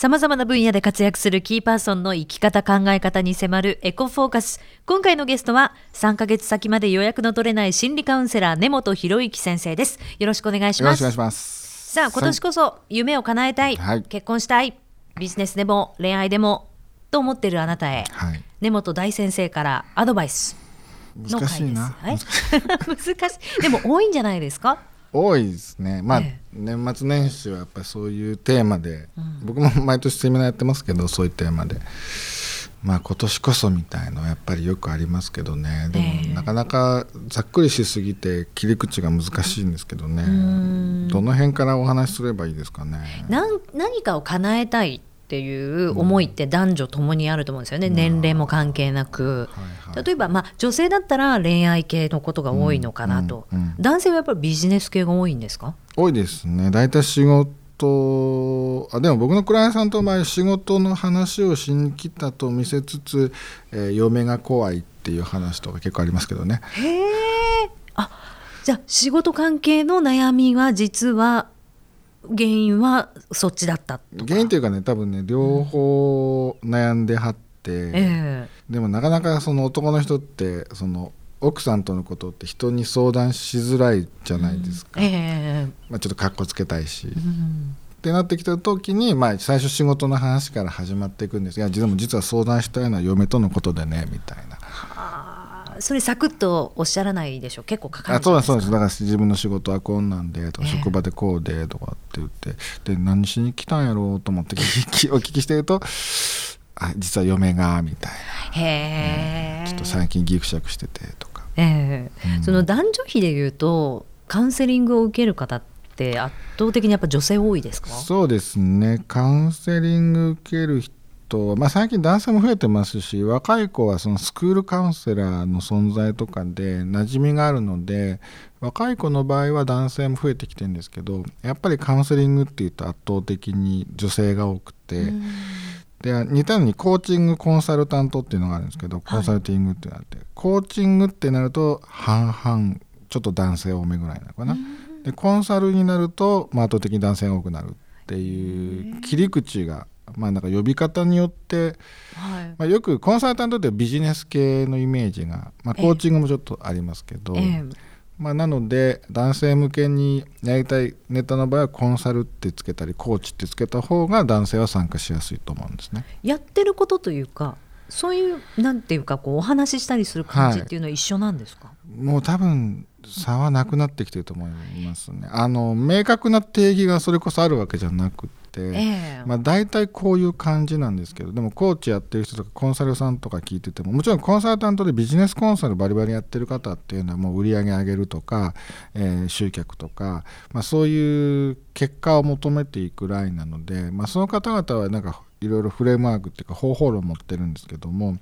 様々な分野で活躍するキーパーソンの生き方考え方に迫るエコフォーカス。今回のゲストは3ヶ月先まで予約の取れない心理カウンセラー根本博之先生です。よろしくお願いします。よろしくお願いします。さあ、今年こそ夢を叶えたい、はい結婚したい、ビジネスでも恋愛でもと思っているあなたへ、はい。根本大先生からアドバイスの難しいな。回です。はい 難しい。でも多いんじゃないですか？多いですね。まあ、え年末年始はやっぱりそういうテーマで、僕も毎年セミナーやってますけど、そういうテーマで。まあ今年こそみたいのはやっぱりよくありますけどね。でもええ。なかなかざっくりしすぎて切り口が難しいんですけどね。どの辺からお話しすればいいですかね。なん何かを叶えたいっていう思いって男女ともにあると思うんですよね、年齢も関係なく。はいはい。例えば、まあ、女性だったら恋愛系のことが多いのかなと、うんうん。男性はやっぱりビジネス系が多いんですか？多いですね。大体仕事あでも僕のクライアントさんと場合仕事の話をしに来たと見せつつ、えー嫁が怖いっていう話とか結構ありますけどね。へえあじゃあ仕事関係の悩みは実は原因はそっちだった原因というかね多分ね両方悩んではって、えでもなかなかその男の人ってその奥さんとのことって人に相談しづらいじゃないですか、ええ。まあ、ちょっとかっこつけたいし、えうん。ってなってきた時に、まあ、最初仕事の話から始まっていくんです。がでも実は相談したいのは嫁とのことでねみたいなそれサクッとおっしゃらないでしょ結構かかるあそうんですか。だそうです。だから自分の仕事はこんなんでとか、ええ。職場でこうでとかって言ってで何しに来たんやろうと思って お聞きしてるとあ実は嫁がみたいへえ。なちょっと最近ギクシャクしててとか。ええ。うん。その男女比でいうとカウンセリングを受ける方って圧倒的にやっぱ女性多いですか？そうですね。カウンセリング受ける人は、まあ、最近男性も増えてますし若い子はそのスクールカウンセラーの存在とかで馴染みがあるので若い子の場合は男性も増えてきてるんですけどやっぱりカウンセリングっていうと圧倒的に女性が多くて。で似たようにコーチングコンサルタントっていうのがあるんですけどコンサルティングっていうのがあって、コーチングってなると半々ちょっと男性多めぐらいなのかな、でコンサルになると、まあ、圧倒的に男性が多くなるっていう切り口が、まあ、なんか呼び方によって、はいまあ、よくコンサルタントってビジネス系のイメージが、まあ、コーチングもちょっとありますけど、ええまあ、なので男性向けにやりたいネタの場合はコンサルってつけたりコーチってつけた方が男性は参加しやすいと思うんですね。やってることというかそういうなんていうかこうお話ししたりする感じっていうのは一緒なんですか、もう多分差はなくなってきてると思いますね。あの明確な定義がそれこそあるわけじゃなくて、ええまあ、大体こういう感じなんですけどでもコーチやってる人とかコンサルさんとか聞いててももちろんコンサルタントでビジネスコンサルバリバリやってる方っていうのはもう売り上げ上げるとか、えー集客とか、まあ、そういう結果を求めていくラインなので、まあ、その方々はなんかいろいろフレームワークっていうか方法論を持ってるんですけども。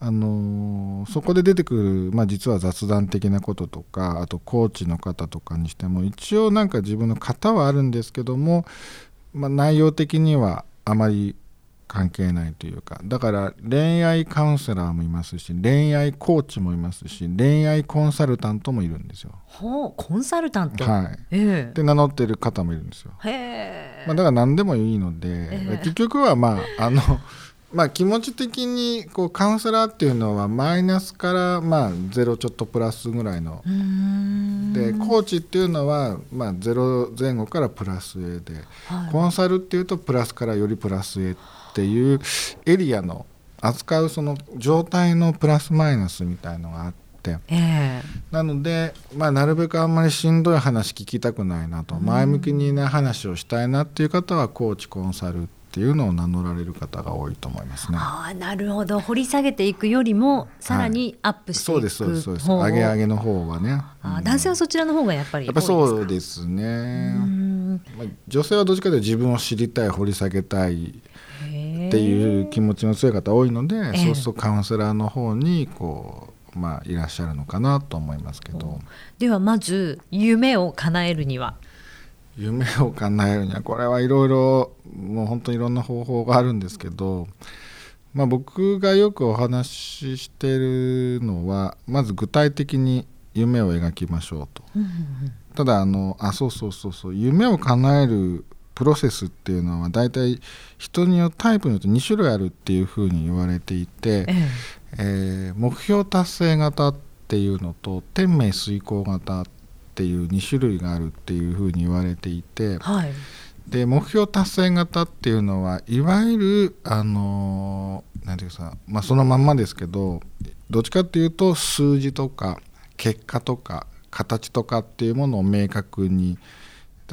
あのーそこで出てくる、まあ、実は雑談的なこととかあとコーチの方とかにしても一応なんか自分の型はあるんですけども、まあ、内容的にはあまり関係ないというかだから恋愛カウンセラーもいますし恋愛コーチもいますし恋愛コンサルタントもいるんですよ。ほうコンサルタント、はい、えで名乗ってる方もいるんですよ。えへえ、まあ、だから何でもいいので、ええ。結局はまああのまあ気持ち的にこうカウンセラーっていうのはマイナスからまあゼロちょっとプラスぐらいの。でコーチっていうのはまあゼロ前後からプラスへで、はい。コンサルっていうとプラスからよりプラスへっていうエリアの扱うその状態のプラスマイナスみたいのがあって。ええ。なので、まあ、なるべくあんまりしんどい話聞きたくないなと。前向きにな話をしたいなっていう方はコーチコンサルっていうのを名乗られる方が多いと思いますね。ああなるほど。掘り下げていくよりもさらにアップしていくそうですそうですそうです。上げ上げの方はね。あ男性はそちらの方がやっぱりやっぱそうでですね。まあ、女性はどっちかというと自分を知りたい掘り下げたいっていう気持ちの強い方多いので、えそうするとカウンセラーの方にこう、まあ、いらっしゃるのかなと思いますけど。ではまず夢を叶えるには夢を叶えるにはこれはいろいろもう本当にいろんな方法があるんですけど、まあ、僕がよくお話ししてるのはまず具体的に夢を描きましょうと。ただあのあそうそうそうそう夢を叶えるプロセスっていうのは大体人によってタイプによって2種類あるっていうふうに言われていて、ええー、目標達成型っていうのと天命遂行型っていう2種類があるっていうふうに言われていて、はい、で目標達成型っていうのはいわゆるあの何て言うかまあそのまんまですけどどっちかっていうと数字とか結果とか形とかっていうものを明確に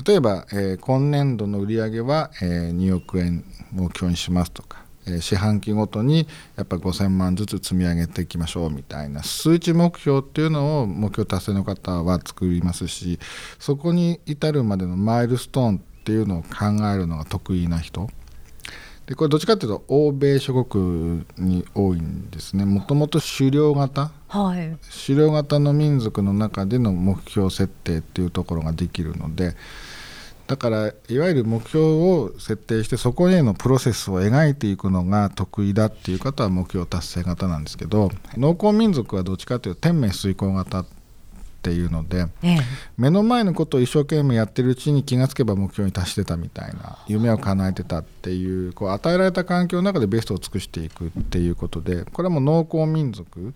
例えば、えー、今年度の売上は、えー、2億円目標にしますとか、えー、四半期ごとにやっぱ5,000万ずつ積み上げていきましょうみたいな数値目標っていうのを目標達成の方は作りますしそこに至るまでのマイルストーンっていうのを考えるのが得意な人。でこれどっちかっていうと欧米諸国に多いんですね。もともと狩猟型、はい、狩猟型の民族の中での目標設定っていうところができるのでだからいわゆる目標を設定してそこへのプロセスを描いていくのが得意だっていう方は目標達成型なんですけど農耕民族はどっちかというと天命遂行型っていうので、ええ、目の前のことを一生懸命やってるうちに気がつけば目標に達してたみたいな夢を叶えてたっていうこう与えられた環境の中でベストを尽くしていくっていうことでこれはもう農耕民族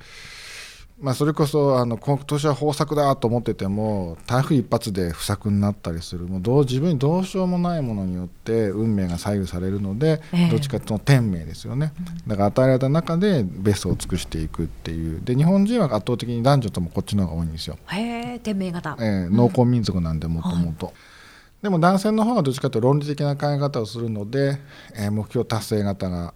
まあ、それこそあの今年は豊作だと思ってても台風一発で不作になったりする。もうどう自分にどうしようもないものによって運命が左右されるので、えー、どっちかというと天命ですよね。だから与えられた中でベストを尽くしていくっていう。で日本人は圧倒的に男女ともこっちの方が多いんですよ。へ天命型、えー、農耕民族なんでもともと。でも男性の方がどっちかというと論理的な考え方をするので、えー、目標達成型が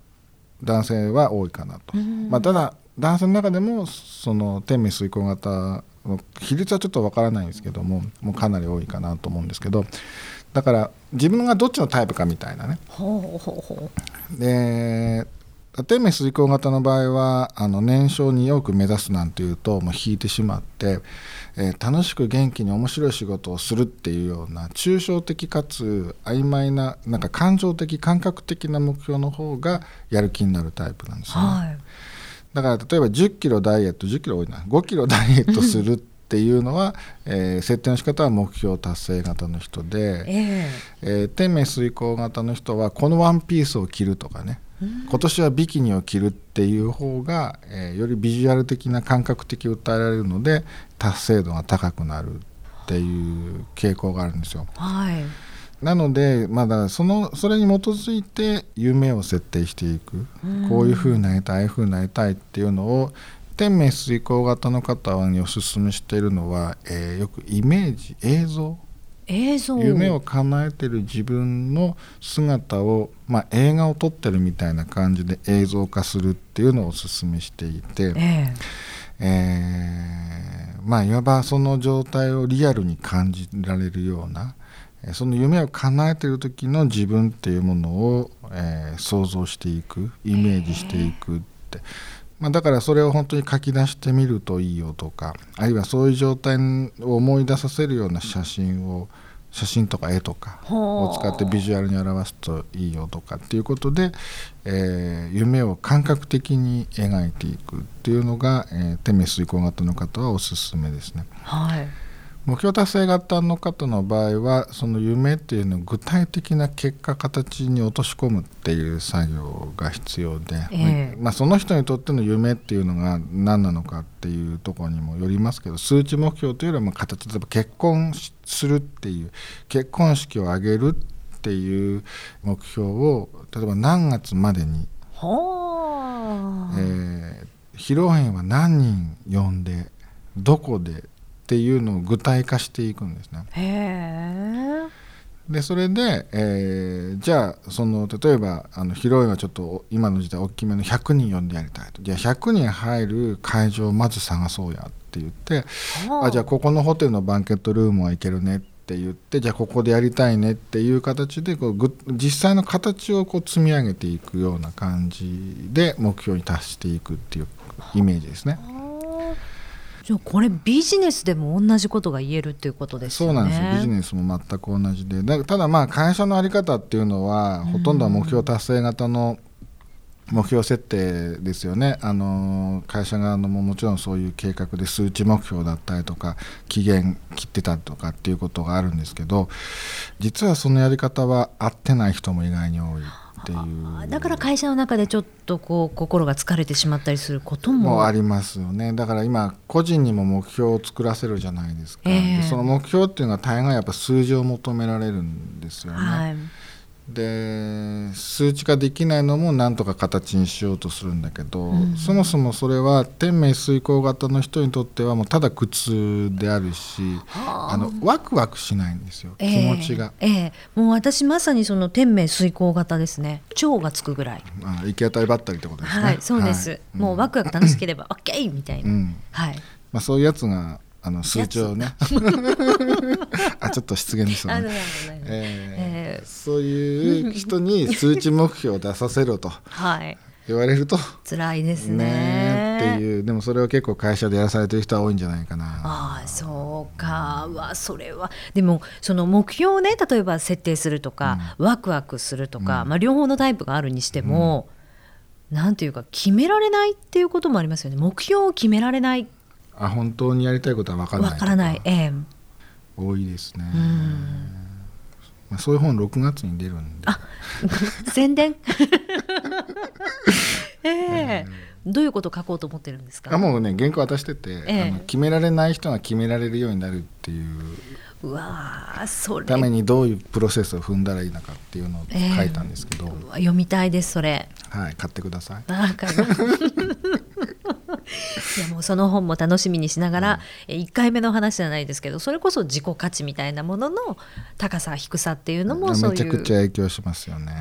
男性は多いかなと。まあ、ただ男性の中でもその天命遂行型の比率はちょっとわからないんですけどももうかなり多いかなと思うんですけどだから自分がどっちのタイプかみたいなね。で天命遂行型の場合はあの年少によく目指すなんていうともう引いてしまって、えー、楽しく元気に面白い仕事をするっていうような抽象的かつ曖昧ななんか感情的感覚的な目標の方がやる気になるタイプなんですよね。はいだから例えば1 0キロダイエット1 0キロ多いな5キロダイエットするっていうのは、えー、設定の仕方は目標達成型の人で、えー、えー、天命遂行型の人はこのワンピースを着るとかね今年はビキニを着るっていう方が、えー、よりビジュアル的な感覚的を訴えられるので達成度が高くなるっていう傾向があるんですよ。はいなので、まだそのそれに基づいて夢を設定していく、こういうふうになりたいああいうふうになりたいっていうのを天命遂行型の方におすすめしているのは、えー、よくイメージ映像。映像。夢を叶えてる自分の姿を、まあ、映画を撮ってるみたいな感じで映像化するっていうのをおすすめしていて、えー、えー、まあいわばその状態をリアルに感じられるようなその夢を叶えている時の自分っていうものを、えー、想像していくイメージしていくって、まあ、だからそれを本当に書き出してみるといいよとかあるいはそういう状態を思い出させるような写真を写真とか絵とかを使ってビジュアルに表すといいよとかっていうことで、えー、夢を感覚的に描いていくっていうのが、えー、テメスイコ型の方はおすすめですね。はい目標達成型の方の場合はその夢っていうのを具体的な結果形に落とし込むっていう作業が必要で、えー、まあ、その人にとっての夢っていうのが何なのかっていうところにもよりますけど数値目標というよりは形例えば結婚するっていう結婚式を挙げるっていう目標を例えば何月までに、えー、披露宴は何人呼んでどこでっていうのを具体化していくんですね。でそれで、えー、じゃあその例えばあの広いはちょっと今の時代大きめの100人呼んでやりたいとじゃあ100人入る会場をまず探そうやって言ってあじゃあここのホテルのバンケットルームは行けるねって言ってじゃあここでやりたいねっていう形でこうぐ実際の形をこう積み上げていくような感じで目標に達していくっていうイメージですね。じゃあこれビジネスでも同じことが言えるっていうことですよね。そうなんですよビジネスも全く同じでだただまあ会社の在り方っていうのは、ほとんどは目標達成型の目標設定ですよね。あの会社側のももちろんそういう計画で数値目標だったりとか期限切ってたとかっていうことがあるんですけど実はそのやり方は合ってない人も意外に多いっていう。だから会社の中でちょっとこう心が疲れてしまったりすることも。もありますよね。だから今個人にも目標を作らせるじゃないですか、えーでその目標っていうのは大概やっぱ数字を求められるんですよね、はいで数値化できないのもなんとか形にしようとするんだけど、うん。そもそもそれは天命遂行型の人にとってはもうただ苦痛であるしはあ。あのワクワクしないんですよ、ええ。気持ちが。ええ。もう私まさにその天命遂行型ですね。腸がつくぐらい。あ行き当たりばったりってことですね。はいそうです、はい。もうワクワク楽しければ OK みたいな、うん。はい。まあ、そういうやつがあの数値をね。あちょっと失言ですよね。ええー。そういう人に数値目標を出させろと はい。言われると辛いですね。ねっていう。でもそれを結構会社でやらされてる人は多いんじゃないかな。ああそうか。わそれは。でもその目標をね例えば設定するとか、ワクワクするとか、うん。まあ、両方のタイプがあるにしても、なんていうか決められないっていうこともありますよね。目標を決められないあ本当にやりたいことは分からないわか。らない。ええ。多いですね、うん。まあ、そういう本6月に出るんで。あ宣伝？ええ。どういうこと書こうと思ってるんですか？あもうね原稿渡してて、ええ。あの決められない人が決められるようになるっていう。うわーそれ。ためにどういうプロセスを踏んだらいいのかっていうのをええ。書いたんですけど、うわ読みたいですそれ。はい買ってください。あ買います いやもうその本も楽しみにしながら、え1回目の話じゃないですけどそれこそ自己価値みたいなものの高さ低さっていうのもそういう。めちゃくちゃ影響しますよね。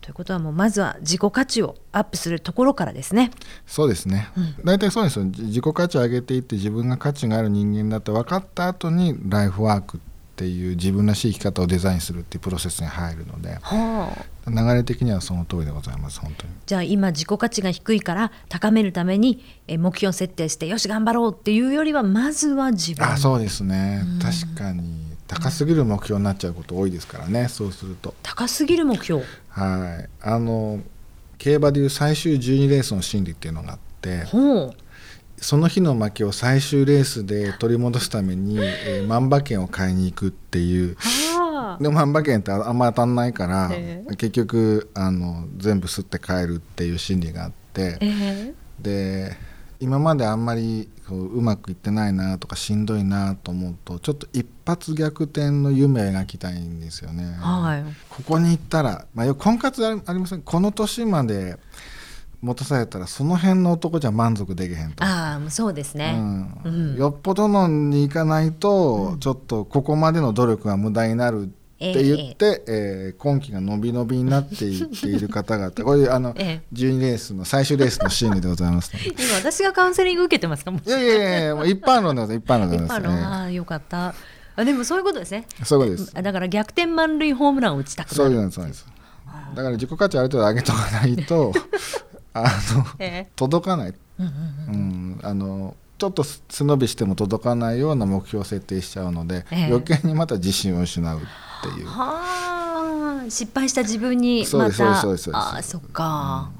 ということはもうまずは自己価値をアップするところからですね。そうですね、大体そうですよ。じ自己価値を上げていって自分が価値がある人間だって分かった後にライフワークっていう自分らしい生き方をデザインするっていうプロセスに入るのではあ、流れ的にはその通りでございます本当に。じゃあ今自己価値が低いから高めるためにえ目標設定してよし頑張ろうっていうよりはまずは自分。あそうですね、確かに高すぎる目標になっちゃうこと多いですからねそうすると。高すぎる目標。はい。あの競馬でいう最終12レースの心理っていうのがあってほうその日の負けを最終レースで取り戻すために、えー万馬券を買いに行くっていう。はあ。でも万馬券ってあんま当たんないから、え結局あの全部吸って帰るっていう心理があって。えで今まであんまりこううまくいってないなとかしんどいなと思うとちょっと一発逆転の夢を描きたいんですよね。ーはい。ここに行ったら、まあ、よく婚活ありません？この年まで持たされたらその辺の男じゃ満足できへんと。ああそうですね、うん。うん。よっぽどのに行かないと、ちょっとここまでの努力が無駄になるって言って、えー今期が伸び伸びになっていっている方々。これあの、ええ。12レースの最終レースのシーンでございます、ね、今私がカウンセリング受けてますか？もいやいやいや一般論でございます。一般論で一ございます、ああよかった。あでもそういうことですね。そういうことです。あだから逆転満塁ホームランを打ちたくなそういうるのそうです。だから自己価値ある程度上げとかないとあのえ届かない、えうんうんうん、あのちょっと背伸びしても届かないような目標を設定しちゃうので、ええ。余計にまた自信を失うっていう。はあ。失敗した自分にそうですまた。そうですそうです。ああそっか、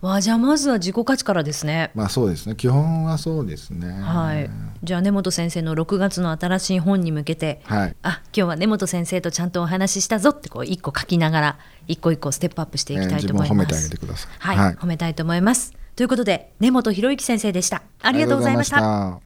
わあじゃあまずは自己価値からですね。まあそうですね。基本はそうですね。はいじゃあ根本先生の6月の新しい本に向けてはい。あ今日は根本先生とちゃんとお話ししたぞってこう一個書きながら一個一個ステップアップしていきたいと思います、えー自分を褒めてあげてください。はい、はい。褒めたいと思います。ということで根本博之先生でした。ありがとうございました